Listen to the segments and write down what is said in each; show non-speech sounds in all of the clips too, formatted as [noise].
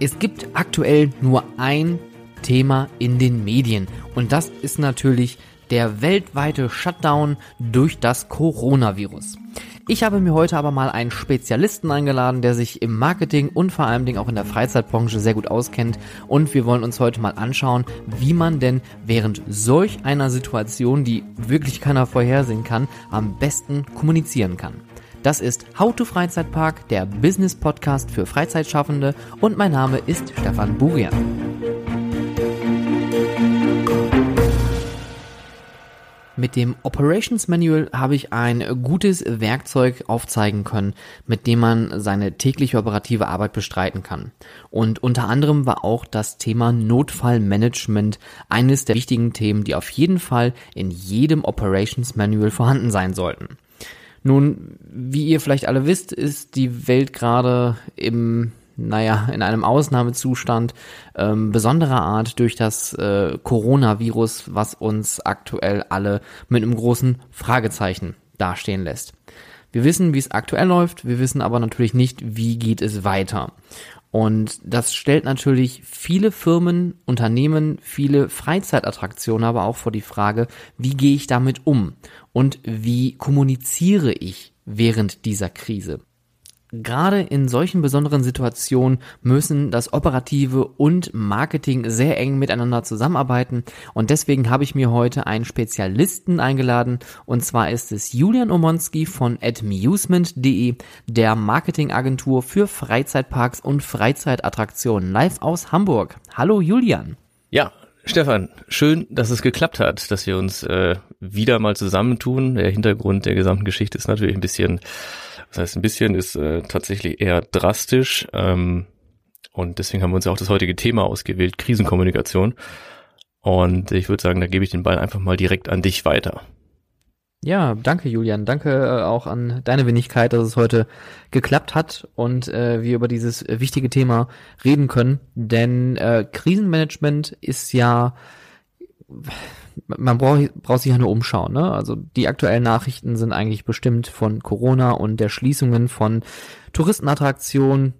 Es gibt aktuell nur ein Thema in den Medien und das ist natürlich der weltweite Shutdown durch das Coronavirus. Ich habe mir heute aber mal einen Spezialisten eingeladen, der sich im Marketing und vor allem auch in der Freizeitbranche sehr gut auskennt und wir wollen uns heute mal anschauen, wie man denn während solch einer Situation, die wirklich keiner vorhersehen kann, am besten kommunizieren kann. Das ist How to Freizeitpark, der Business Podcast für Freizeitschaffende und mein Name ist Stefan Burian. Mit dem Operations Manual habe ich ein gutes Werkzeug aufzeigen können, mit dem man seine tägliche operative Arbeit bestreiten kann. Und unter anderem war auch das Thema Notfallmanagement eines der wichtigen Themen, die auf jeden Fall in jedem Operations Manual vorhanden sein sollten. Nun, wie ihr vielleicht alle wisst, ist die Welt gerade im naja, in einem Ausnahmezustand ähm, besonderer Art durch das äh, Coronavirus, was uns aktuell alle mit einem großen Fragezeichen dastehen lässt. Wir wissen, wie es aktuell läuft, wir wissen aber natürlich nicht, wie geht es weiter. Und das stellt natürlich viele Firmen, Unternehmen, viele Freizeitattraktionen aber auch vor die Frage, wie gehe ich damit um und wie kommuniziere ich während dieser Krise. Gerade in solchen besonderen Situationen müssen das Operative und Marketing sehr eng miteinander zusammenarbeiten und deswegen habe ich mir heute einen Spezialisten eingeladen und zwar ist es Julian Omonski von admusement.de, der Marketingagentur für Freizeitparks und Freizeitattraktionen live aus Hamburg. Hallo Julian. Ja, Stefan, schön, dass es geklappt hat, dass wir uns äh, wieder mal zusammentun. Der Hintergrund der gesamten Geschichte ist natürlich ein bisschen das heißt, ein bisschen ist äh, tatsächlich eher drastisch. Ähm, und deswegen haben wir uns ja auch das heutige Thema ausgewählt, Krisenkommunikation. Und ich würde sagen, da gebe ich den Ball einfach mal direkt an dich weiter. Ja, danke Julian. Danke äh, auch an deine Wenigkeit, dass es heute geklappt hat und äh, wir über dieses wichtige Thema reden können. Denn äh, Krisenmanagement ist ja man braucht, braucht sich ja nur umschauen. Ne? Also die aktuellen Nachrichten sind eigentlich bestimmt von Corona und der Schließungen von Touristenattraktionen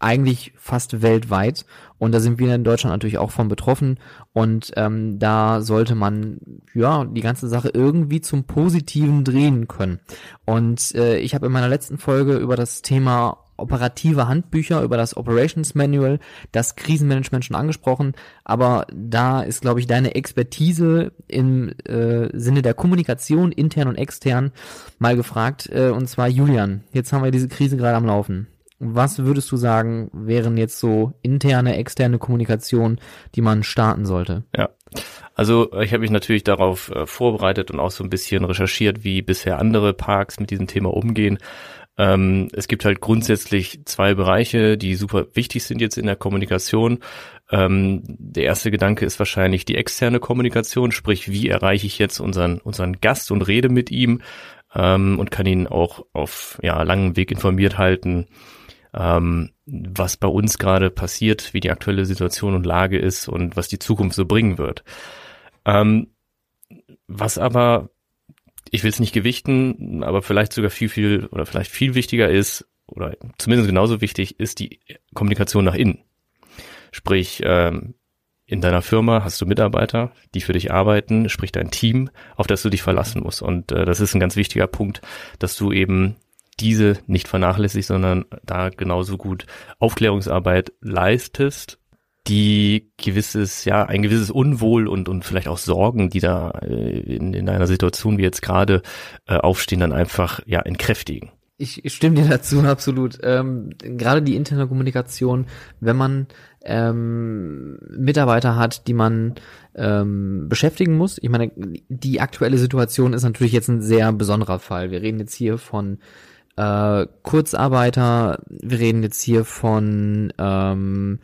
eigentlich fast weltweit. Und da sind wir in Deutschland natürlich auch von betroffen. Und ähm, da sollte man ja die ganze Sache irgendwie zum Positiven drehen können. Und äh, ich habe in meiner letzten Folge über das Thema operative Handbücher, über das Operations Manual, das Krisenmanagement schon angesprochen, aber da ist, glaube ich, deine Expertise im äh, Sinne der Kommunikation, intern und extern, mal gefragt. Äh, und zwar Julian, jetzt haben wir diese Krise gerade am Laufen. Was würdest du sagen, wären jetzt so interne, externe Kommunikation, die man starten sollte? Ja, also ich habe mich natürlich darauf äh, vorbereitet und auch so ein bisschen recherchiert, wie bisher andere Parks mit diesem Thema umgehen. Ähm, es gibt halt grundsätzlich zwei Bereiche, die super wichtig sind jetzt in der Kommunikation. Ähm, der erste Gedanke ist wahrscheinlich die externe Kommunikation, sprich, wie erreiche ich jetzt unseren, unseren Gast und rede mit ihm ähm, und kann ihn auch auf ja, langem Weg informiert halten, ähm, was bei uns gerade passiert, wie die aktuelle Situation und Lage ist und was die Zukunft so bringen wird. Ähm, was aber ich will es nicht gewichten, aber vielleicht sogar viel, viel oder vielleicht viel wichtiger ist, oder zumindest genauso wichtig, ist die Kommunikation nach innen. Sprich, ähm, in deiner Firma hast du Mitarbeiter, die für dich arbeiten, sprich dein Team, auf das du dich verlassen musst. Und äh, das ist ein ganz wichtiger Punkt, dass du eben diese nicht vernachlässigst, sondern da genauso gut Aufklärungsarbeit leistest die gewisses, ja, ein gewisses Unwohl und, und vielleicht auch Sorgen, die da äh, in, in einer Situation wie jetzt gerade äh, aufstehen, dann einfach, ja, entkräftigen. Ich stimme dir dazu [laughs] absolut. Ähm, gerade die interne Kommunikation, wenn man ähm, Mitarbeiter hat, die man ähm, beschäftigen muss. Ich meine, die aktuelle Situation ist natürlich jetzt ein sehr besonderer Fall. Wir reden jetzt hier von äh, Kurzarbeiter, wir reden jetzt hier von ähm,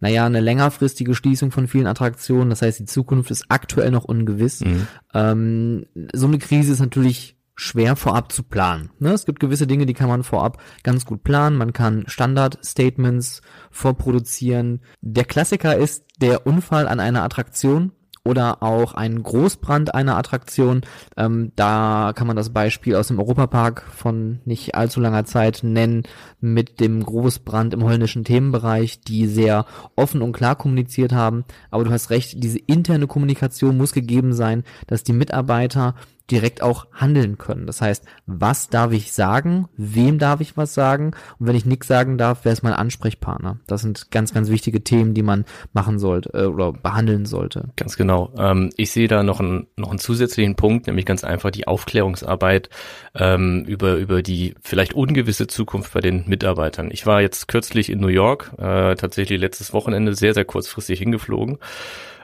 naja, eine längerfristige Schließung von vielen Attraktionen. Das heißt, die Zukunft ist aktuell noch ungewiss. Mhm. Ähm, so eine Krise ist natürlich schwer vorab zu planen. Ne? Es gibt gewisse Dinge, die kann man vorab ganz gut planen. Man kann Standard-Statements vorproduzieren. Der Klassiker ist der Unfall an einer Attraktion oder auch ein Großbrand einer Attraktion. Ähm, da kann man das Beispiel aus dem Europapark von nicht allzu langer Zeit nennen mit dem Großbrand im holländischen Themenbereich, die sehr offen und klar kommuniziert haben. Aber du hast recht, diese interne Kommunikation muss gegeben sein, dass die Mitarbeiter direkt auch handeln können. Das heißt, was darf ich sagen? Wem darf ich was sagen? Und wenn ich nichts sagen darf, wer ist mein Ansprechpartner? Das sind ganz, ganz wichtige Themen, die man machen sollte äh, oder behandeln sollte. Ganz genau. Ähm, ich sehe da noch einen, noch einen zusätzlichen Punkt, nämlich ganz einfach die Aufklärungsarbeit ähm, über, über die vielleicht ungewisse Zukunft bei den Mitarbeitern. Ich war jetzt kürzlich in New York, äh, tatsächlich letztes Wochenende sehr, sehr kurzfristig hingeflogen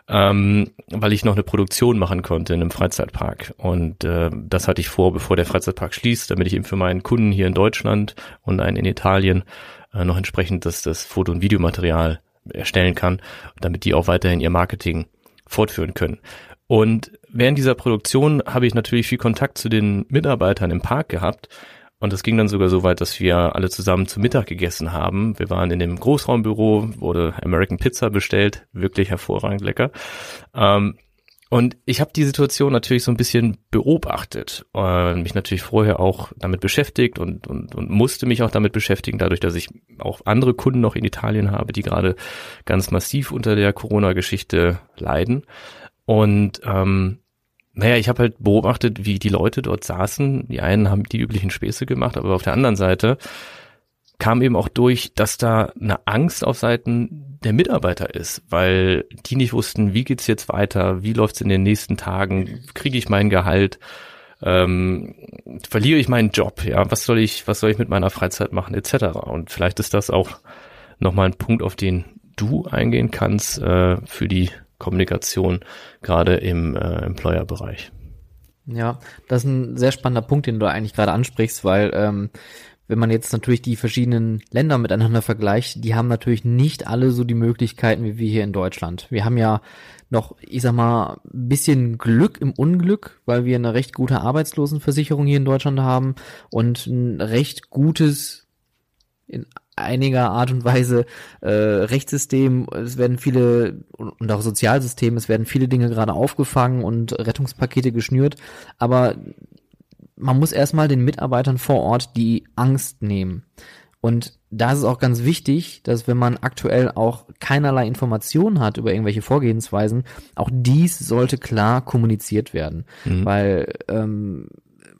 ähm, weil ich noch eine Produktion machen konnte in einem Freizeitpark. Und äh, das hatte ich vor, bevor der Freizeitpark schließt, damit ich eben für meinen Kunden hier in Deutschland und einen in Italien äh, noch entsprechend das, das Foto- und Videomaterial erstellen kann, damit die auch weiterhin ihr Marketing fortführen können. Und während dieser Produktion habe ich natürlich viel Kontakt zu den Mitarbeitern im Park gehabt und das ging dann sogar so weit, dass wir alle zusammen zu Mittag gegessen haben. Wir waren in dem Großraumbüro, wurde American Pizza bestellt, wirklich hervorragend lecker. Ähm, und ich habe die Situation natürlich so ein bisschen beobachtet und mich natürlich vorher auch damit beschäftigt und, und, und musste mich auch damit beschäftigen, dadurch, dass ich auch andere Kunden noch in Italien habe, die gerade ganz massiv unter der Corona-Geschichte leiden. Und ähm, naja, ich habe halt beobachtet, wie die Leute dort saßen. Die einen haben die üblichen Späße gemacht, aber auf der anderen Seite kam eben auch durch, dass da eine Angst auf Seiten der Mitarbeiter ist, weil die nicht wussten, wie geht's jetzt weiter, wie läuft's in den nächsten Tagen, kriege ich mein Gehalt, ähm, verliere ich meinen Job, ja, was soll ich, was soll ich mit meiner Freizeit machen, etc. Und vielleicht ist das auch nochmal ein Punkt, auf den du eingehen kannst äh, für die Kommunikation, gerade im äh, Employer-Bereich. Ja, das ist ein sehr spannender Punkt, den du eigentlich gerade ansprichst, weil ähm, wenn man jetzt natürlich die verschiedenen Länder miteinander vergleicht, die haben natürlich nicht alle so die Möglichkeiten wie wir hier in Deutschland. Wir haben ja noch, ich sag mal, bisschen Glück im Unglück, weil wir eine recht gute Arbeitslosenversicherung hier in Deutschland haben und ein recht gutes, in einiger Art und Weise äh, Rechtssystem, es werden viele und auch Sozialsystem, es werden viele Dinge gerade aufgefangen und Rettungspakete geschnürt, aber man muss erstmal den Mitarbeitern vor Ort die Angst nehmen. Und da ist es auch ganz wichtig, dass wenn man aktuell auch keinerlei Informationen hat über irgendwelche Vorgehensweisen, auch dies sollte klar kommuniziert werden. Mhm. Weil ähm,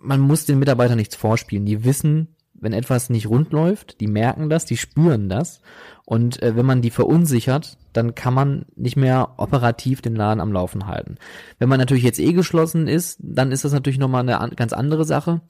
man muss den Mitarbeitern nichts vorspielen. Die wissen, wenn etwas nicht rund läuft, die merken das, die spüren das. Und äh, wenn man die verunsichert, dann kann man nicht mehr operativ den Laden am Laufen halten. Wenn man natürlich jetzt eh geschlossen ist, dann ist das natürlich nochmal eine an, ganz andere Sache.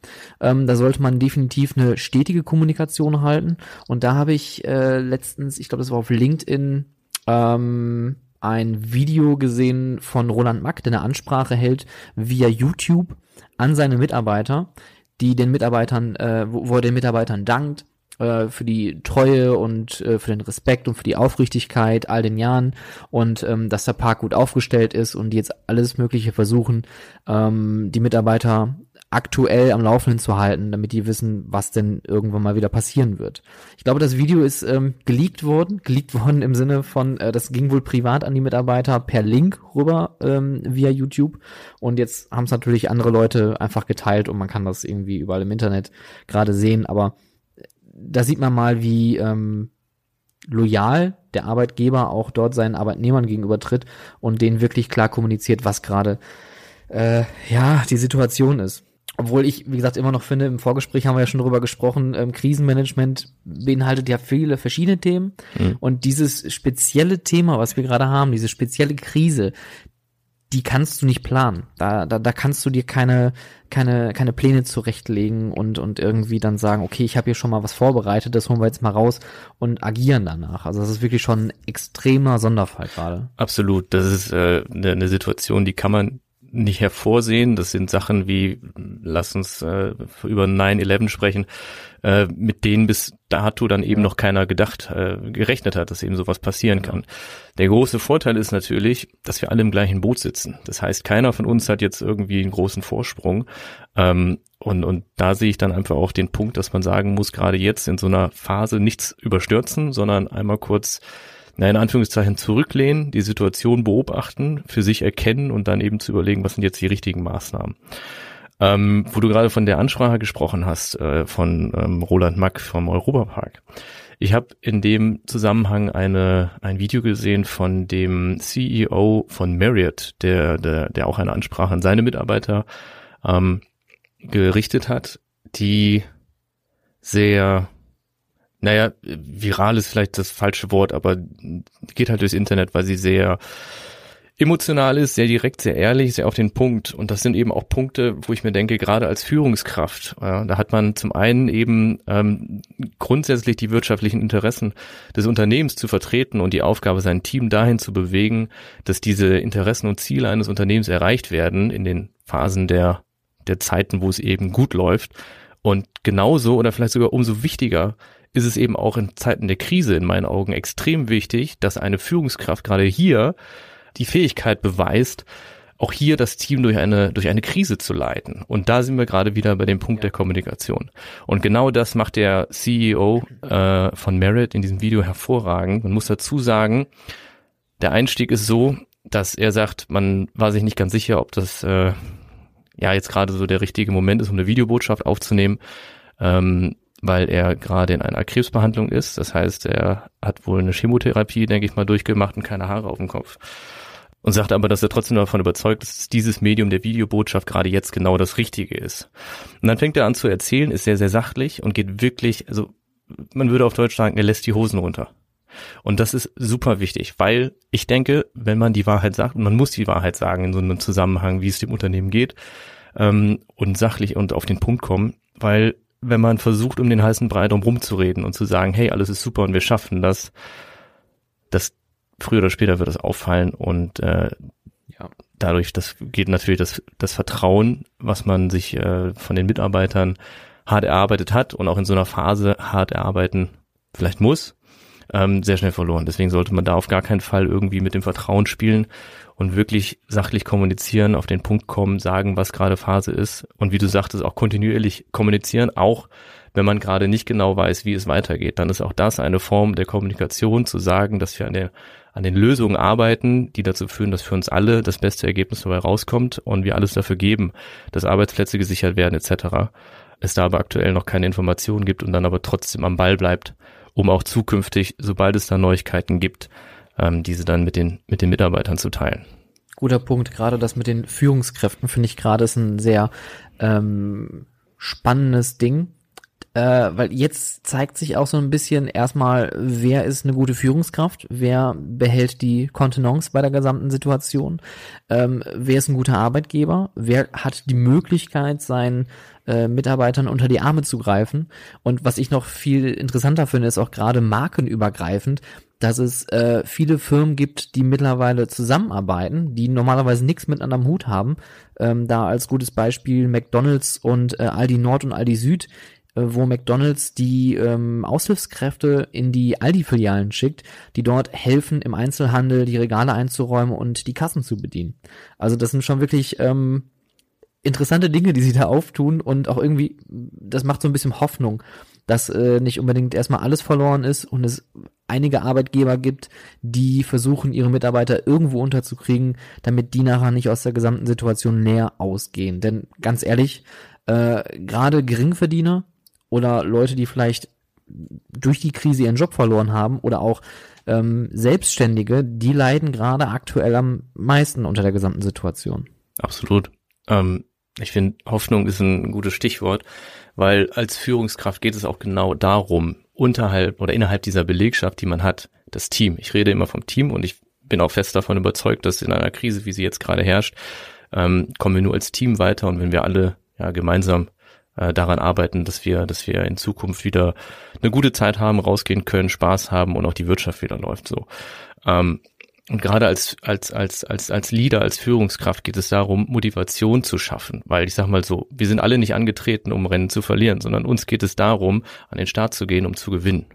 Ähm, da sollte man definitiv eine stetige Kommunikation halten. Und da habe ich äh, letztens, ich glaube, das war auf LinkedIn, ähm, ein Video gesehen von Roland Mack, der eine Ansprache hält via YouTube an seine Mitarbeiter die den Mitarbeitern, äh, wo, wo er den Mitarbeitern dankt äh, für die Treue und äh, für den Respekt und für die Aufrichtigkeit all den Jahren und ähm, dass der Park gut aufgestellt ist und die jetzt alles Mögliche versuchen, ähm, die Mitarbeiter aktuell am Laufenden zu halten, damit die wissen, was denn irgendwann mal wieder passieren wird. Ich glaube, das Video ist ähm, geleakt worden, geleakt worden im Sinne von, äh, das ging wohl privat an die Mitarbeiter per Link rüber ähm, via YouTube. Und jetzt haben es natürlich andere Leute einfach geteilt und man kann das irgendwie überall im Internet gerade sehen, aber da sieht man mal, wie ähm, loyal der Arbeitgeber auch dort seinen Arbeitnehmern gegenüber tritt und denen wirklich klar kommuniziert, was gerade äh, ja die Situation ist obwohl ich, wie gesagt, immer noch finde, im Vorgespräch haben wir ja schon drüber gesprochen, ähm, Krisenmanagement beinhaltet ja viele verschiedene Themen. Mhm. Und dieses spezielle Thema, was wir gerade haben, diese spezielle Krise, die kannst du nicht planen. Da, da, da kannst du dir keine, keine, keine Pläne zurechtlegen und, und irgendwie dann sagen, okay, ich habe hier schon mal was vorbereitet, das holen wir jetzt mal raus und agieren danach. Also das ist wirklich schon ein extremer Sonderfall gerade. Absolut. Das ist äh, eine, eine Situation, die kann man nicht hervorsehen. Das sind Sachen wie, lass uns äh, über 9-11 sprechen, äh, mit denen bis dato dann eben noch keiner gedacht, äh, gerechnet hat, dass eben sowas passieren kann. Der große Vorteil ist natürlich, dass wir alle im gleichen Boot sitzen. Das heißt, keiner von uns hat jetzt irgendwie einen großen Vorsprung. Ähm, und, und da sehe ich dann einfach auch den Punkt, dass man sagen muss, gerade jetzt in so einer Phase nichts überstürzen, sondern einmal kurz na, in Anführungszeichen zurücklehnen, die Situation beobachten, für sich erkennen und dann eben zu überlegen, was sind jetzt die richtigen Maßnahmen. Ähm, wo du gerade von der Ansprache gesprochen hast, äh, von ähm, Roland Mack vom Europapark. Ich habe in dem Zusammenhang eine, ein Video gesehen von dem CEO von Marriott, der, der, der auch eine Ansprache an seine Mitarbeiter ähm, gerichtet hat, die sehr naja, viral ist vielleicht das falsche Wort, aber geht halt durchs Internet, weil sie sehr emotional ist, sehr direkt, sehr ehrlich, sehr auf den Punkt. Und das sind eben auch Punkte, wo ich mir denke, gerade als Führungskraft, ja, da hat man zum einen eben ähm, grundsätzlich die wirtschaftlichen Interessen des Unternehmens zu vertreten und die Aufgabe, sein Team dahin zu bewegen, dass diese Interessen und Ziele eines Unternehmens erreicht werden in den Phasen der, der Zeiten, wo es eben gut läuft. Und genauso oder vielleicht sogar umso wichtiger ist es eben auch in Zeiten der Krise in meinen Augen extrem wichtig, dass eine Führungskraft gerade hier die Fähigkeit beweist, auch hier das Team durch eine, durch eine Krise zu leiten. Und da sind wir gerade wieder bei dem Punkt der Kommunikation. Und genau das macht der CEO äh, von Merit in diesem Video hervorragend. Man muss dazu sagen, der Einstieg ist so, dass er sagt, man war sich nicht ganz sicher, ob das äh, ja jetzt gerade so der richtige Moment ist, um eine Videobotschaft aufzunehmen. Ähm, weil er gerade in einer Krebsbehandlung ist. Das heißt, er hat wohl eine Chemotherapie, denke ich mal, durchgemacht und keine Haare auf dem Kopf. Und sagt aber, dass er trotzdem davon überzeugt ist, dass dieses Medium der Videobotschaft gerade jetzt genau das Richtige ist. Und dann fängt er an zu erzählen, ist sehr, sehr sachlich und geht wirklich, also man würde auf Deutsch sagen, er lässt die Hosen runter. Und das ist super wichtig, weil ich denke, wenn man die Wahrheit sagt, und man muss die Wahrheit sagen in so einem Zusammenhang, wie es dem Unternehmen geht, ähm, und sachlich und auf den Punkt kommen, weil wenn man versucht, um den heißen Brei drum rumzureden und zu sagen, hey, alles ist super und wir schaffen das, das früher oder später wird das auffallen und äh, ja, dadurch, das geht natürlich das, das Vertrauen, was man sich äh, von den Mitarbeitern hart erarbeitet hat und auch in so einer Phase hart erarbeiten vielleicht muss, ähm, sehr schnell verloren. Deswegen sollte man da auf gar keinen Fall irgendwie mit dem Vertrauen spielen und wirklich sachlich kommunizieren, auf den Punkt kommen, sagen, was gerade Phase ist und wie du sagtest, auch kontinuierlich kommunizieren, auch wenn man gerade nicht genau weiß, wie es weitergeht. Dann ist auch das eine Form der Kommunikation, zu sagen, dass wir an den, an den Lösungen arbeiten, die dazu führen, dass für uns alle das beste Ergebnis dabei rauskommt und wir alles dafür geben, dass Arbeitsplätze gesichert werden etc. Es da aber aktuell noch keine Informationen gibt und dann aber trotzdem am Ball bleibt, um auch zukünftig, sobald es da Neuigkeiten gibt, ähm, diese dann mit den, mit den Mitarbeitern zu teilen. Guter Punkt, gerade das mit den Führungskräften finde ich gerade ist ein sehr ähm, spannendes Ding, äh, weil jetzt zeigt sich auch so ein bisschen erstmal, wer ist eine gute Führungskraft, wer behält die Kontenance bei der gesamten Situation, ähm, wer ist ein guter Arbeitgeber, wer hat die Möglichkeit, seinen äh, Mitarbeitern unter die Arme zu greifen. Und was ich noch viel interessanter finde, ist auch gerade markenübergreifend, dass es äh, viele Firmen gibt, die mittlerweile zusammenarbeiten, die normalerweise nichts miteinander am Hut haben. Ähm, da als gutes Beispiel McDonald's und äh, Aldi Nord und Aldi Süd, äh, wo McDonald's die ähm, Aushilfskräfte in die Aldi-Filialen schickt, die dort helfen, im Einzelhandel die Regale einzuräumen und die Kassen zu bedienen. Also das sind schon wirklich ähm, interessante Dinge, die sie da auftun und auch irgendwie, das macht so ein bisschen Hoffnung, dass äh, nicht unbedingt erstmal alles verloren ist und es einige Arbeitgeber gibt, die versuchen, ihre Mitarbeiter irgendwo unterzukriegen, damit die nachher nicht aus der gesamten Situation näher ausgehen. Denn ganz ehrlich, äh, gerade Geringverdiener oder Leute, die vielleicht durch die Krise ihren Job verloren haben oder auch ähm, Selbstständige, die leiden gerade aktuell am meisten unter der gesamten Situation. Absolut. Ähm, ich finde, Hoffnung ist ein gutes Stichwort, weil als Führungskraft geht es auch genau darum, unterhalb oder innerhalb dieser Belegschaft, die man hat, das Team. Ich rede immer vom Team und ich bin auch fest davon überzeugt, dass in einer Krise, wie sie jetzt gerade herrscht, ähm, kommen wir nur als Team weiter und wenn wir alle ja gemeinsam äh, daran arbeiten, dass wir, dass wir in Zukunft wieder eine gute Zeit haben, rausgehen können, Spaß haben und auch die Wirtschaft wieder läuft so. Ähm, und gerade als, als, als, als, als Leader, als Führungskraft geht es darum, Motivation zu schaffen. Weil ich sag mal so, wir sind alle nicht angetreten, um Rennen zu verlieren, sondern uns geht es darum, an den Start zu gehen, um zu gewinnen.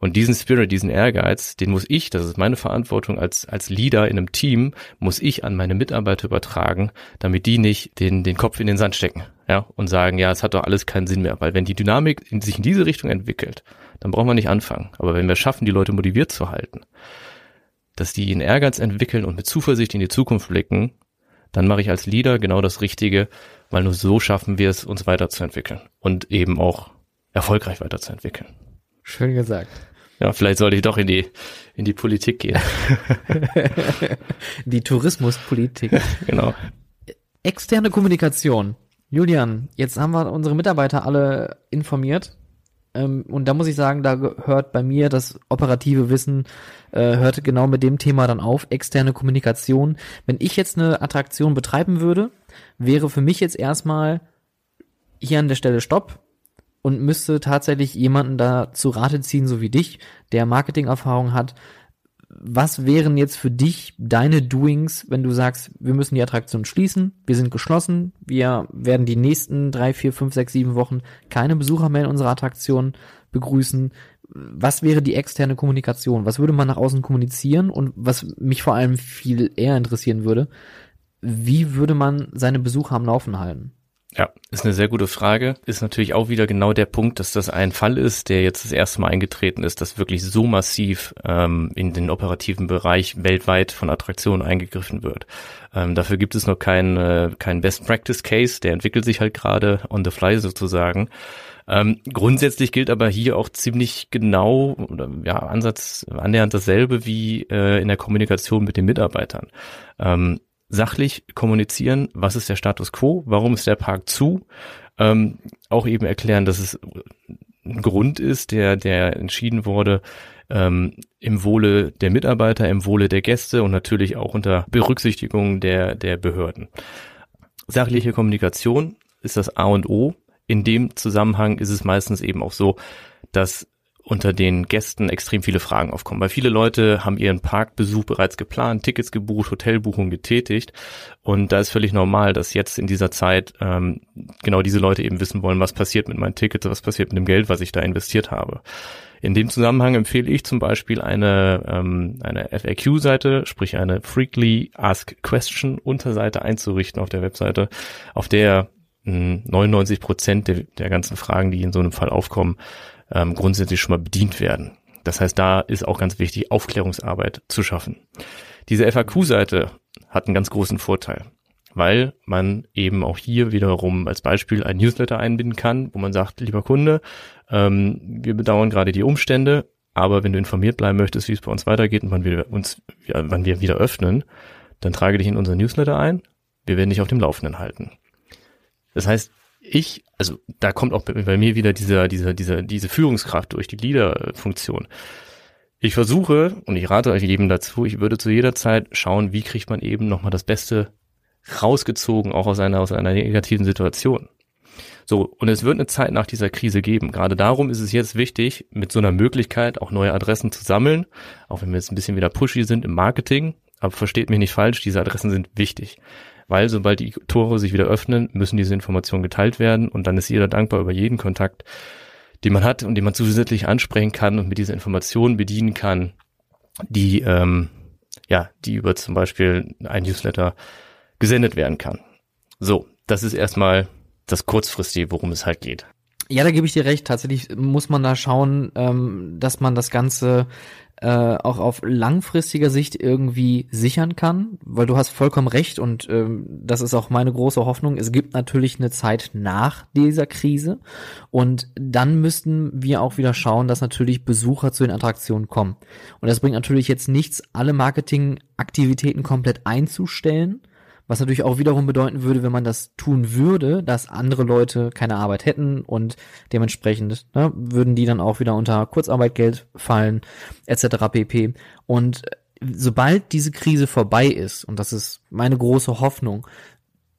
Und diesen Spirit, diesen Ehrgeiz, den muss ich, das ist meine Verantwortung als, als Leader in einem Team, muss ich an meine Mitarbeiter übertragen, damit die nicht den, den Kopf in den Sand stecken, ja, und sagen, ja, es hat doch alles keinen Sinn mehr. Weil wenn die Dynamik in, sich in diese Richtung entwickelt, dann brauchen wir nicht anfangen. Aber wenn wir schaffen, die Leute motiviert zu halten, dass die einen Ehrgeiz entwickeln und mit Zuversicht in die Zukunft blicken, dann mache ich als Leader genau das Richtige, weil nur so schaffen wir es, uns weiterzuentwickeln und eben auch erfolgreich weiterzuentwickeln. Schön gesagt. Ja, vielleicht sollte ich doch in die, in die Politik gehen. [laughs] die Tourismuspolitik. Genau. Externe Kommunikation. Julian, jetzt haben wir unsere Mitarbeiter alle informiert. Ähm, und da muss ich sagen, da hört bei mir das operative Wissen, äh, hört genau mit dem Thema dann auf, externe Kommunikation. Wenn ich jetzt eine Attraktion betreiben würde, wäre für mich jetzt erstmal hier an der Stelle Stopp und müsste tatsächlich jemanden da zu Rate ziehen, so wie dich, der Marketingerfahrung hat. Was wären jetzt für dich deine Doings, wenn du sagst, wir müssen die Attraktion schließen, wir sind geschlossen, wir werden die nächsten drei, vier, fünf, sechs, sieben Wochen keine Besucher mehr in unserer Attraktion begrüßen. Was wäre die externe Kommunikation? Was würde man nach außen kommunizieren? Und was mich vor allem viel eher interessieren würde, wie würde man seine Besucher am Laufen halten? Ja, ist eine sehr gute Frage. Ist natürlich auch wieder genau der Punkt, dass das ein Fall ist, der jetzt das erste Mal eingetreten ist, dass wirklich so massiv ähm, in den operativen Bereich weltweit von Attraktionen eingegriffen wird. Ähm, dafür gibt es noch keinen äh, kein Best Practice Case, der entwickelt sich halt gerade on the fly sozusagen. Ähm, grundsätzlich gilt aber hier auch ziemlich genau oder ja Ansatz annähernd dasselbe wie äh, in der Kommunikation mit den Mitarbeitern. Ähm, sachlich kommunizieren, was ist der Status quo, warum ist der Park zu, ähm, auch eben erklären, dass es ein Grund ist, der, der entschieden wurde, ähm, im Wohle der Mitarbeiter, im Wohle der Gäste und natürlich auch unter Berücksichtigung der, der Behörden. Sachliche Kommunikation ist das A und O. In dem Zusammenhang ist es meistens eben auch so, dass unter den Gästen extrem viele Fragen aufkommen, weil viele Leute haben ihren Parkbesuch bereits geplant, Tickets gebucht, Hotelbuchungen getätigt und da ist völlig normal, dass jetzt in dieser Zeit ähm, genau diese Leute eben wissen wollen, was passiert mit meinen Tickets, was passiert mit dem Geld, was ich da investiert habe. In dem Zusammenhang empfehle ich zum Beispiel eine, ähm, eine FAQ-Seite, sprich eine Frequently Asked Question Unterseite einzurichten auf der Webseite, auf der 99 hm, Prozent der, der ganzen Fragen, die in so einem Fall aufkommen, ähm, grundsätzlich schon mal bedient werden. Das heißt, da ist auch ganz wichtig, Aufklärungsarbeit zu schaffen. Diese FAQ-Seite hat einen ganz großen Vorteil, weil man eben auch hier wiederum als Beispiel ein Newsletter einbinden kann, wo man sagt, lieber Kunde, ähm, wir bedauern gerade die Umstände, aber wenn du informiert bleiben möchtest, wie es bei uns weitergeht und wann wir uns, wann wir wieder öffnen, dann trage dich in unser Newsletter ein. Wir werden dich auf dem Laufenden halten. Das heißt, ich, also da kommt auch bei, mir wieder dieser, dieser, dieser, diese Führungskraft durch die Leader-Funktion. Ich versuche, und ich rate euch jedem dazu, ich würde zu jeder Zeit schauen, wie kriegt man eben nochmal das Beste rausgezogen, auch aus einer, aus einer negativen Situation. So, und es wird eine Zeit nach dieser Krise geben. Gerade darum ist es jetzt wichtig, mit so einer Möglichkeit auch neue Adressen zu sammeln, auch wenn wir jetzt ein bisschen wieder pushy sind im Marketing. Aber versteht mich nicht falsch, diese Adressen sind wichtig weil sobald die Tore sich wieder öffnen, müssen diese Informationen geteilt werden und dann ist jeder dankbar über jeden Kontakt, den man hat und den man zusätzlich ansprechen kann und mit dieser Information bedienen kann, die ähm, ja, die über zum Beispiel ein Newsletter gesendet werden kann. So, das ist erstmal das kurzfristige, worum es halt geht. Ja, da gebe ich dir recht. Tatsächlich muss man da schauen, ähm, dass man das Ganze äh, auch auf langfristiger Sicht irgendwie sichern kann, weil du hast vollkommen recht und ähm, das ist auch meine große Hoffnung. Es gibt natürlich eine Zeit nach dieser Krise und dann müssten wir auch wieder schauen, dass natürlich Besucher zu den Attraktionen kommen. Und das bringt natürlich jetzt nichts, alle Marketingaktivitäten komplett einzustellen, was natürlich auch wiederum bedeuten würde, wenn man das tun würde, dass andere Leute keine Arbeit hätten und dementsprechend ne, würden die dann auch wieder unter Kurzarbeitgeld fallen, etc. pp. Und sobald diese Krise vorbei ist, und das ist meine große Hoffnung,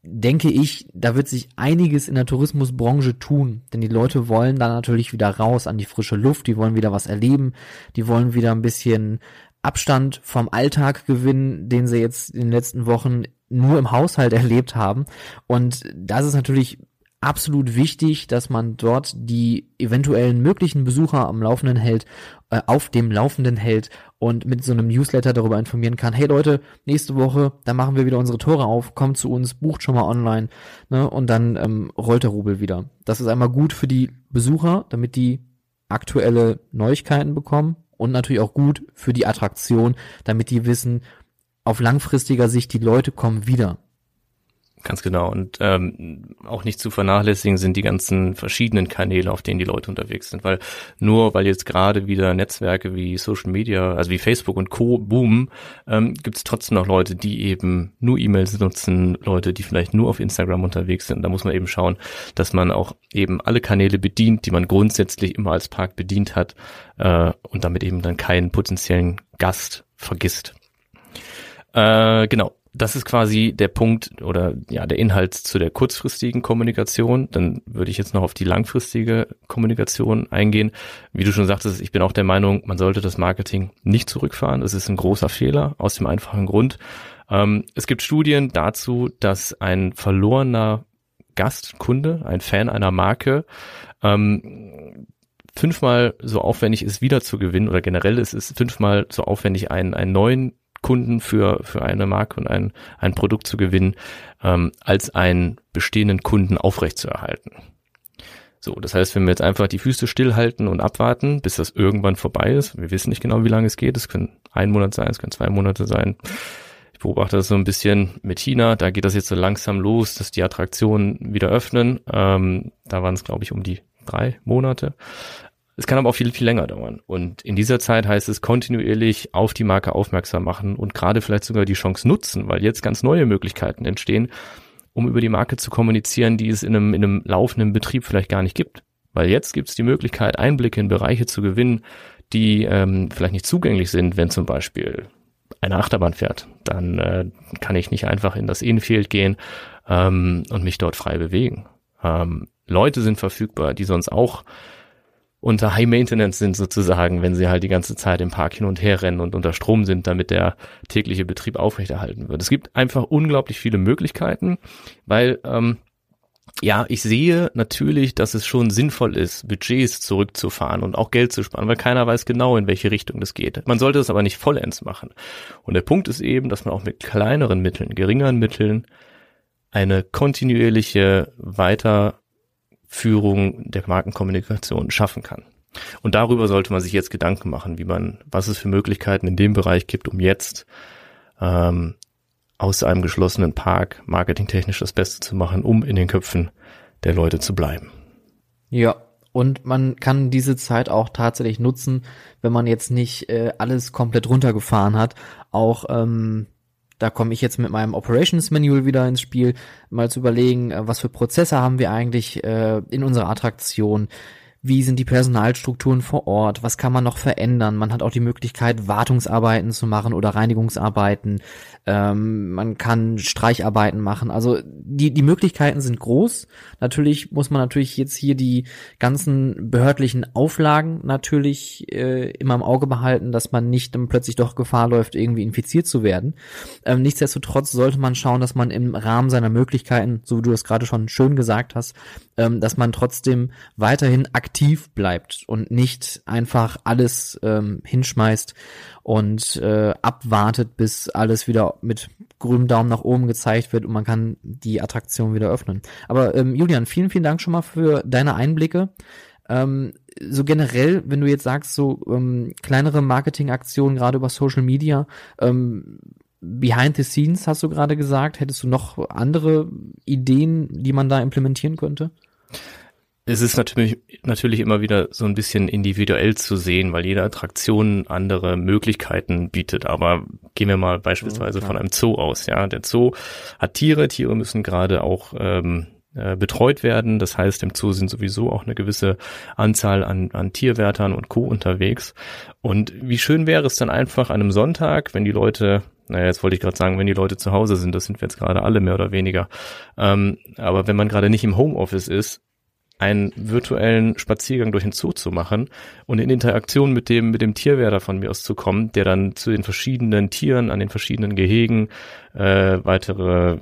denke ich, da wird sich einiges in der Tourismusbranche tun, denn die Leute wollen da natürlich wieder raus an die frische Luft, die wollen wieder was erleben, die wollen wieder ein bisschen Abstand vom Alltag gewinnen, den sie jetzt in den letzten Wochen nur im Haushalt [laughs] erlebt haben. Und das ist natürlich absolut wichtig, dass man dort die eventuellen möglichen Besucher am Laufenden hält, äh, auf dem Laufenden hält und mit so einem Newsletter darüber informieren kann, hey Leute, nächste Woche, da machen wir wieder unsere Tore auf, kommt zu uns, bucht schon mal online, ne, und dann ähm, rollt der Rubel wieder. Das ist einmal gut für die Besucher, damit die aktuelle Neuigkeiten bekommen und natürlich auch gut für die Attraktion, damit die wissen, auf langfristiger Sicht, die Leute kommen wieder. Ganz genau. Und ähm, auch nicht zu vernachlässigen sind die ganzen verschiedenen Kanäle, auf denen die Leute unterwegs sind. Weil nur weil jetzt gerade wieder Netzwerke wie Social Media, also wie Facebook und Co. boomen, ähm, gibt es trotzdem noch Leute, die eben nur E-Mails nutzen, Leute, die vielleicht nur auf Instagram unterwegs sind. Da muss man eben schauen, dass man auch eben alle Kanäle bedient, die man grundsätzlich immer als Park bedient hat äh, und damit eben dann keinen potenziellen Gast vergisst. Äh, genau das ist quasi der Punkt oder ja der Inhalt zu der kurzfristigen Kommunikation. Dann würde ich jetzt noch auf die langfristige Kommunikation eingehen. Wie du schon sagtest, ich bin auch der Meinung, man sollte das Marketing nicht zurückfahren. Es ist ein großer Fehler aus dem einfachen Grund. Ähm, es gibt Studien dazu, dass ein verlorener Gast, Kunde, ein Fan einer Marke ähm, fünfmal so aufwendig ist, wieder zu gewinnen oder generell ist es fünfmal so aufwendig, einen, einen neuen Kunden für, für eine Marke und ein, ein Produkt zu gewinnen, ähm, als einen bestehenden Kunden aufrechtzuerhalten. So, das heißt, wenn wir jetzt einfach die Füße stillhalten und abwarten, bis das irgendwann vorbei ist, wir wissen nicht genau, wie lange es geht, es können ein Monat sein, es können zwei Monate sein. Ich beobachte das so ein bisschen mit China, da geht das jetzt so langsam los, dass die Attraktionen wieder öffnen. Ähm, da waren es, glaube ich, um die drei Monate. Es kann aber auch viel, viel länger dauern. Und in dieser Zeit heißt es kontinuierlich auf die Marke aufmerksam machen und gerade vielleicht sogar die Chance nutzen, weil jetzt ganz neue Möglichkeiten entstehen, um über die Marke zu kommunizieren, die es in einem, in einem laufenden Betrieb vielleicht gar nicht gibt. Weil jetzt gibt es die Möglichkeit, Einblicke in Bereiche zu gewinnen, die ähm, vielleicht nicht zugänglich sind, wenn zum Beispiel eine Achterbahn fährt. Dann äh, kann ich nicht einfach in das Infield gehen ähm, und mich dort frei bewegen. Ähm, Leute sind verfügbar, die sonst auch unter High Maintenance sind sozusagen, wenn sie halt die ganze Zeit im Park hin und her rennen und unter Strom sind, damit der tägliche Betrieb aufrechterhalten wird. Es gibt einfach unglaublich viele Möglichkeiten, weil ähm, ja, ich sehe natürlich, dass es schon sinnvoll ist, Budgets zurückzufahren und auch Geld zu sparen, weil keiner weiß genau, in welche Richtung das geht. Man sollte es aber nicht vollends machen. Und der Punkt ist eben, dass man auch mit kleineren Mitteln, geringeren Mitteln eine kontinuierliche Weiter Führung der Markenkommunikation schaffen kann. Und darüber sollte man sich jetzt Gedanken machen, wie man, was es für Möglichkeiten in dem Bereich gibt, um jetzt ähm, aus einem geschlossenen Park marketingtechnisch das Beste zu machen, um in den Köpfen der Leute zu bleiben. Ja, und man kann diese Zeit auch tatsächlich nutzen, wenn man jetzt nicht äh, alles komplett runtergefahren hat, auch ähm, da komme ich jetzt mit meinem Operations Manual wieder ins Spiel, mal zu überlegen, äh, was für Prozesse haben wir eigentlich äh, in unserer Attraktion, wie sind die Personalstrukturen vor Ort, was kann man noch verändern. Man hat auch die Möglichkeit, Wartungsarbeiten zu machen oder Reinigungsarbeiten. Ähm, man kann Streicharbeiten machen. Also die, die Möglichkeiten sind groß. Natürlich muss man natürlich jetzt hier die ganzen behördlichen Auflagen natürlich äh, immer im Auge behalten, dass man nicht dann plötzlich doch Gefahr läuft, irgendwie infiziert zu werden. Ähm, nichtsdestotrotz sollte man schauen, dass man im Rahmen seiner Möglichkeiten, so wie du das gerade schon schön gesagt hast, ähm, dass man trotzdem weiterhin aktiv bleibt und nicht einfach alles ähm, hinschmeißt und äh, abwartet, bis alles wieder mit grünem Daumen nach oben gezeigt wird und man kann die Attraktion wieder öffnen. Aber ähm, Julian, vielen, vielen Dank schon mal für deine Einblicke. Ähm, so generell, wenn du jetzt sagst, so ähm, kleinere Marketingaktionen, gerade über Social Media, ähm, behind the scenes hast du gerade gesagt, hättest du noch andere Ideen, die man da implementieren könnte? Es ist natürlich, natürlich immer wieder so ein bisschen individuell zu sehen, weil jede Attraktion andere Möglichkeiten bietet. Aber gehen wir mal beispielsweise ja, von einem Zoo aus. Ja, der Zoo hat Tiere. Tiere müssen gerade auch ähm, äh, betreut werden. Das heißt, im Zoo sind sowieso auch eine gewisse Anzahl an, an Tierwärtern und Co. unterwegs. Und wie schön wäre es dann einfach an einem Sonntag, wenn die Leute naja, jetzt wollte ich gerade sagen, wenn die Leute zu Hause sind, das sind wir jetzt gerade alle mehr oder weniger. Ähm, aber wenn man gerade nicht im Homeoffice ist, einen virtuellen Spaziergang durch den Zoo zu machen und in Interaktion mit dem, mit dem Tierwärter von mir aus zu kommen, der dann zu den verschiedenen Tieren an den verschiedenen Gehegen äh, weitere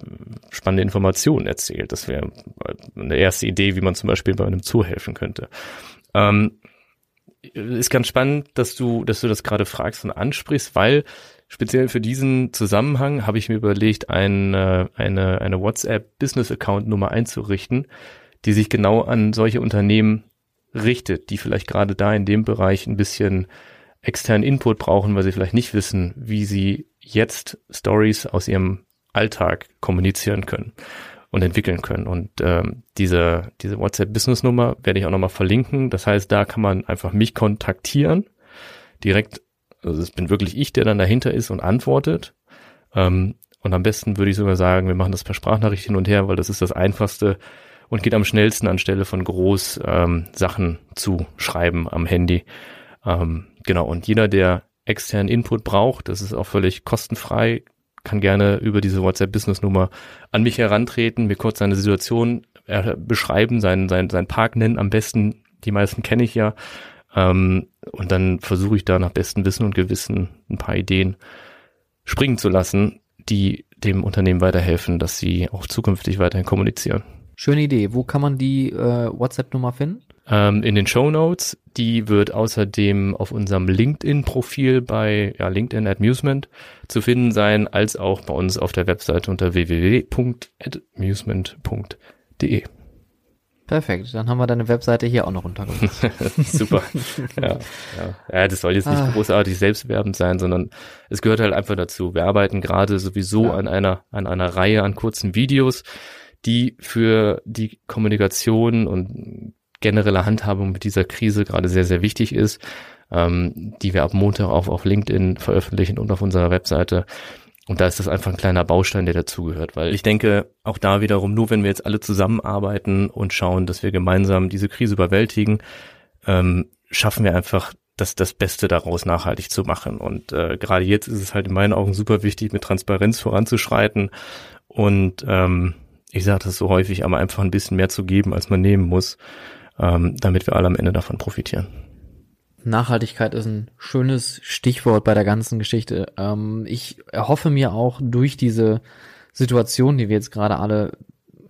spannende Informationen erzählt. Das wäre eine erste Idee, wie man zum Beispiel bei einem Zoo helfen könnte. Ähm, ist ganz spannend, dass du, dass du das gerade fragst und ansprichst, weil speziell für diesen Zusammenhang habe ich mir überlegt, eine, eine, eine WhatsApp Business Account Nummer einzurichten, die sich genau an solche Unternehmen richtet, die vielleicht gerade da in dem Bereich ein bisschen externen Input brauchen, weil sie vielleicht nicht wissen, wie sie jetzt Stories aus ihrem Alltag kommunizieren können und entwickeln können. Und ähm, diese, diese WhatsApp-Business-Nummer werde ich auch nochmal verlinken. Das heißt, da kann man einfach mich kontaktieren, direkt, also es bin wirklich ich, der dann dahinter ist und antwortet. Ähm, und am besten würde ich sogar sagen, wir machen das per Sprachnachricht hin und her, weil das ist das Einfachste und geht am schnellsten anstelle von groß ähm, Sachen zu schreiben am Handy. Ähm, genau, und jeder, der externen Input braucht, das ist auch völlig kostenfrei, kann gerne über diese WhatsApp-Business-Nummer an mich herantreten, mir kurz seine Situation äh, beschreiben, seinen, seinen, seinen Park nennen, am besten, die meisten kenne ich ja, ähm, und dann versuche ich da nach bestem Wissen und Gewissen ein paar Ideen springen zu lassen, die dem Unternehmen weiterhelfen, dass sie auch zukünftig weiterhin kommunizieren. Schöne Idee. Wo kann man die äh, WhatsApp-Nummer finden? Ähm, in den Show Notes. Die wird außerdem auf unserem LinkedIn-Profil bei ja, LinkedIn Amusement zu finden sein, als auch bei uns auf der Webseite unter www.amusement.de. Perfekt, dann haben wir deine Webseite hier auch noch runtergeladen. [laughs] Super. ja, ja. ja, das soll jetzt nicht ah. großartig selbstwerbend sein, sondern es gehört halt einfach dazu. Wir arbeiten gerade sowieso ja. an einer an einer Reihe an kurzen Videos, die für die Kommunikation und generelle Handhabung mit dieser Krise gerade sehr, sehr wichtig ist, ähm, die wir ab Montag auch auf LinkedIn veröffentlichen und auf unserer Webseite. Und da ist das einfach ein kleiner Baustein, der dazugehört, weil ich denke, auch da wiederum, nur wenn wir jetzt alle zusammenarbeiten und schauen, dass wir gemeinsam diese Krise überwältigen, ähm, schaffen wir einfach das, das Beste daraus nachhaltig zu machen. Und äh, gerade jetzt ist es halt in meinen Augen super wichtig, mit Transparenz voranzuschreiten und ähm, ich sage das so häufig, aber einfach ein bisschen mehr zu geben, als man nehmen muss, ähm, damit wir alle am Ende davon profitieren. Nachhaltigkeit ist ein schönes Stichwort bei der ganzen Geschichte. Ähm, ich erhoffe mir auch durch diese Situation, die wir jetzt gerade alle,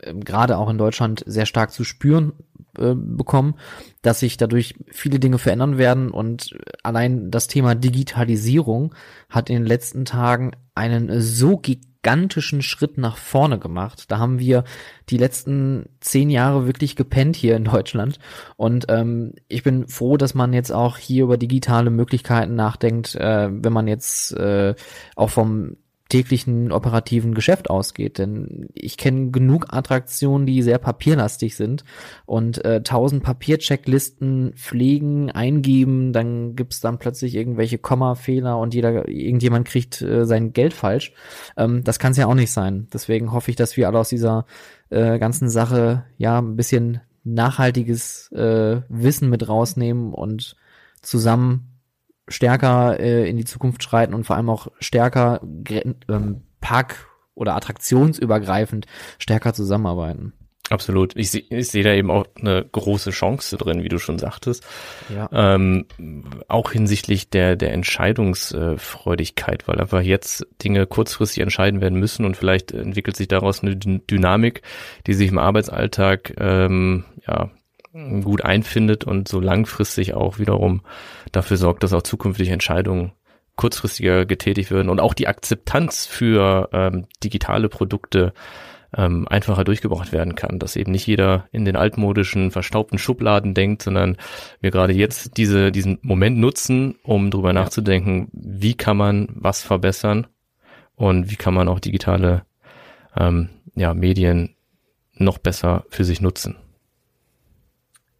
äh, gerade auch in Deutschland sehr stark zu spüren äh, bekommen, dass sich dadurch viele Dinge verändern werden und allein das Thema Digitalisierung hat in den letzten Tagen einen so gigantisch gigantischen Schritt nach vorne gemacht. Da haben wir die letzten zehn Jahre wirklich gepennt hier in Deutschland. Und ähm, ich bin froh, dass man jetzt auch hier über digitale Möglichkeiten nachdenkt, äh, wenn man jetzt äh, auch vom täglichen operativen Geschäft ausgeht. Denn ich kenne genug Attraktionen, die sehr papierlastig sind und äh, tausend Papierchecklisten pflegen, eingeben, dann gibt's dann plötzlich irgendwelche Kommafehler und jeder, irgendjemand kriegt äh, sein Geld falsch. Ähm, das kann es ja auch nicht sein. Deswegen hoffe ich, dass wir alle aus dieser äh, ganzen Sache ja ein bisschen nachhaltiges äh, Wissen mit rausnehmen und zusammen stärker äh, in die Zukunft schreiten und vor allem auch stärker ähm, Park- oder attraktionsübergreifend stärker zusammenarbeiten. Absolut. Ich sehe ich seh da eben auch eine große Chance drin, wie du schon sagtest. Ja. Ähm, auch hinsichtlich der, der Entscheidungsfreudigkeit, weil einfach jetzt Dinge kurzfristig entscheiden werden müssen und vielleicht entwickelt sich daraus eine Dynamik, die sich im Arbeitsalltag ähm, ja, gut einfindet und so langfristig auch wiederum dafür sorgt, dass auch zukünftige Entscheidungen kurzfristiger getätigt werden und auch die Akzeptanz für ähm, digitale Produkte ähm, einfacher durchgebracht werden kann, dass eben nicht jeder in den altmodischen, verstaubten Schubladen denkt, sondern wir gerade jetzt diese, diesen Moment nutzen, um drüber ja. nachzudenken, wie kann man was verbessern und wie kann man auch digitale ähm, ja, Medien noch besser für sich nutzen.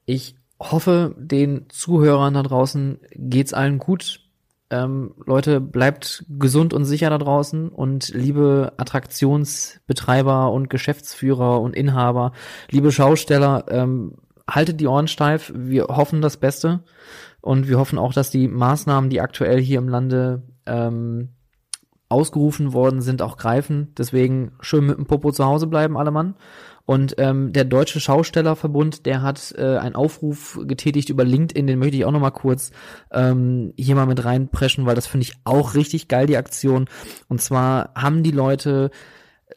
Ich hoffe, den Zuhörern da draußen geht's allen gut. Ähm, Leute, bleibt gesund und sicher da draußen und liebe Attraktionsbetreiber und Geschäftsführer und Inhaber, liebe Schausteller, ähm, haltet die Ohren steif. Wir hoffen das Beste und wir hoffen auch, dass die Maßnahmen, die aktuell hier im Lande ähm, ausgerufen worden sind, auch greifen. Deswegen schön mit dem Popo zu Hause bleiben, alle Mann. Und ähm, der Deutsche Schaustellerverbund, der hat äh, einen Aufruf getätigt über LinkedIn, den möchte ich auch nochmal kurz ähm, hier mal mit reinpreschen, weil das finde ich auch richtig geil, die Aktion. Und zwar haben die Leute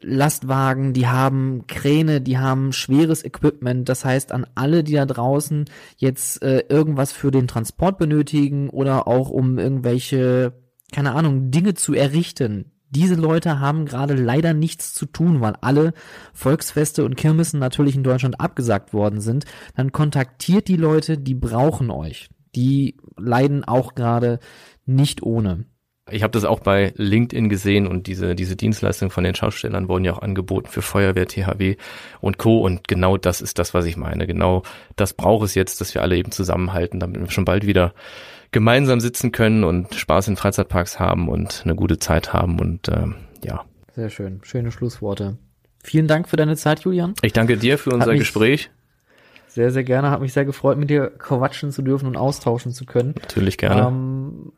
Lastwagen, die haben Kräne, die haben schweres Equipment. Das heißt, an alle, die da draußen jetzt äh, irgendwas für den Transport benötigen oder auch um irgendwelche, keine Ahnung, Dinge zu errichten, diese Leute haben gerade leider nichts zu tun, weil alle Volksfeste und Kirmessen natürlich in Deutschland abgesagt worden sind. Dann kontaktiert die Leute, die brauchen euch. die leiden auch gerade nicht ohne. Ich habe das auch bei LinkedIn gesehen und diese, diese Dienstleistungen von den Schaustellern wurden ja auch angeboten für Feuerwehr, THW und Co. Und genau das ist das, was ich meine. Genau das braucht es jetzt, dass wir alle eben zusammenhalten, damit wir schon bald wieder gemeinsam sitzen können und Spaß in Freizeitparks haben und eine gute Zeit haben und ähm, ja. Sehr schön. Schöne Schlussworte. Vielen Dank für deine Zeit, Julian. Ich danke dir für unser Gespräch. Sehr, sehr gerne. Hat mich sehr gefreut, mit dir quatschen zu dürfen und austauschen zu können. Natürlich gerne. Ähm,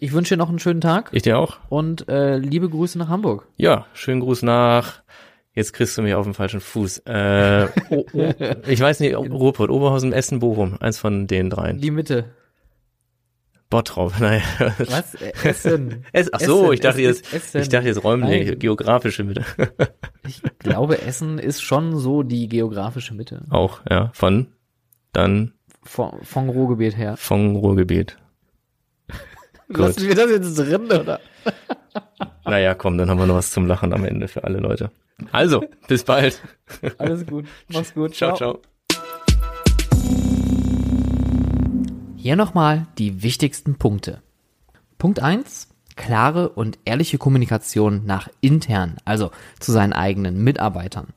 ich wünsche dir noch einen schönen Tag. Ich dir auch. Und äh, liebe Grüße nach Hamburg. Ja, schönen Gruß nach. Jetzt kriegst du mich auf den falschen Fuß. Äh, oh, oh, [laughs] ich weiß nicht, Ruhrpott, Oberhausen, Essen, Bochum. Eins von den dreien. Die Mitte. Bottrop, [laughs] naja. Was? Essen. Essen. Ach so, Essen, ich dachte jetzt, Essen. ich dachte jetzt räumlich, Nein. geografische Mitte. [laughs] ich glaube, Essen ist schon so die geografische Mitte. Auch, ja. Von dann. Von, von Ruhrgebiet her. Von Ruhrgebiet. Lassen wir das jetzt drin, oder? [laughs] naja, komm, dann haben wir noch was zum Lachen am Ende für alle Leute. Also, bis bald. [laughs] Alles gut. Mach's gut. Ciao, ciao. Hier nochmal die wichtigsten Punkte. Punkt eins: Klare und ehrliche Kommunikation nach intern, also zu seinen eigenen Mitarbeitern.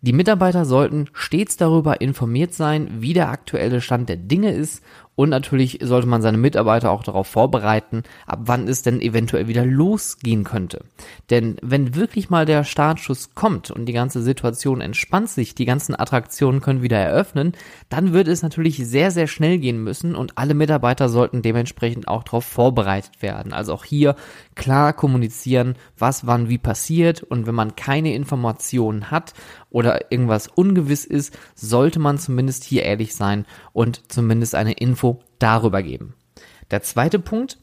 Die Mitarbeiter sollten stets darüber informiert sein, wie der aktuelle Stand der Dinge ist und natürlich sollte man seine Mitarbeiter auch darauf vorbereiten, ab wann es denn eventuell wieder losgehen könnte. Denn wenn wirklich mal der Startschuss kommt und die ganze Situation entspannt sich, die ganzen Attraktionen können wieder eröffnen, dann wird es natürlich sehr, sehr schnell gehen müssen und alle Mitarbeiter sollten dementsprechend auch darauf vorbereitet werden. Also auch hier klar kommunizieren, was wann wie passiert und wenn man keine Informationen hat oder irgendwas ungewiss ist, sollte man zumindest hier ehrlich sein und zumindest eine Info darüber geben. Der zweite Punkt,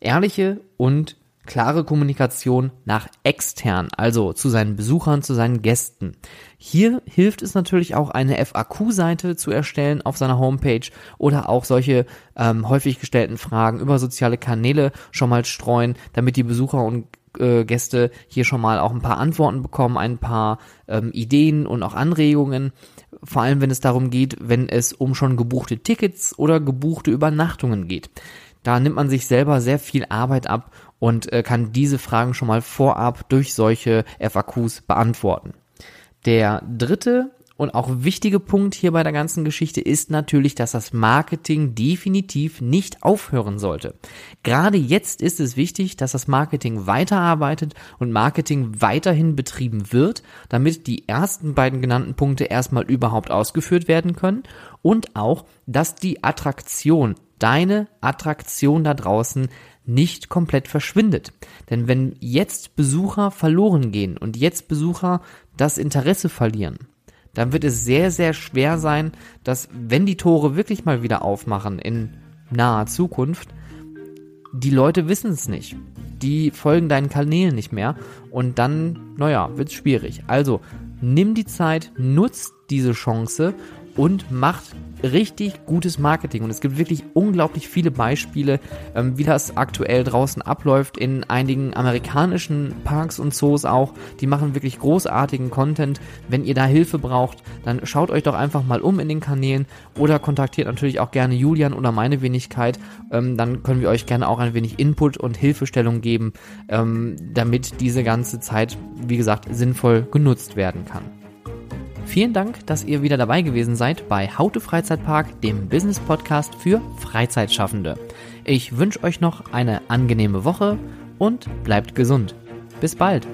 ehrliche und klare Kommunikation nach extern, also zu seinen Besuchern, zu seinen Gästen. Hier hilft es natürlich auch eine FAQ-Seite zu erstellen auf seiner Homepage oder auch solche ähm, häufig gestellten Fragen über soziale Kanäle schon mal streuen, damit die Besucher und äh, Gäste hier schon mal auch ein paar Antworten bekommen, ein paar ähm, Ideen und auch Anregungen vor allem wenn es darum geht, wenn es um schon gebuchte Tickets oder gebuchte Übernachtungen geht. Da nimmt man sich selber sehr viel Arbeit ab und äh, kann diese Fragen schon mal vorab durch solche FAQs beantworten. Der dritte und auch wichtige Punkt hier bei der ganzen Geschichte ist natürlich, dass das Marketing definitiv nicht aufhören sollte. Gerade jetzt ist es wichtig, dass das Marketing weiterarbeitet und Marketing weiterhin betrieben wird, damit die ersten beiden genannten Punkte erstmal überhaupt ausgeführt werden können und auch, dass die Attraktion, deine Attraktion da draußen nicht komplett verschwindet. Denn wenn jetzt Besucher verloren gehen und jetzt Besucher das Interesse verlieren, dann wird es sehr, sehr schwer sein, dass wenn die Tore wirklich mal wieder aufmachen in naher Zukunft, die Leute wissen es nicht. Die folgen deinen Kanälen nicht mehr und dann, naja, wird es schwierig. Also nimm die Zeit, nutzt diese Chance und macht richtig gutes Marketing. Und es gibt wirklich unglaublich viele Beispiele, ähm, wie das aktuell draußen abläuft in einigen amerikanischen Parks und Zoos auch. Die machen wirklich großartigen Content. Wenn ihr da Hilfe braucht, dann schaut euch doch einfach mal um in den Kanälen oder kontaktiert natürlich auch gerne Julian oder meine Wenigkeit. Ähm, dann können wir euch gerne auch ein wenig Input und Hilfestellung geben, ähm, damit diese ganze Zeit, wie gesagt, sinnvoll genutzt werden kann. Vielen Dank, dass ihr wieder dabei gewesen seid bei How to Freizeitpark, dem Business Podcast für Freizeitschaffende. Ich wünsche euch noch eine angenehme Woche und bleibt gesund. Bis bald.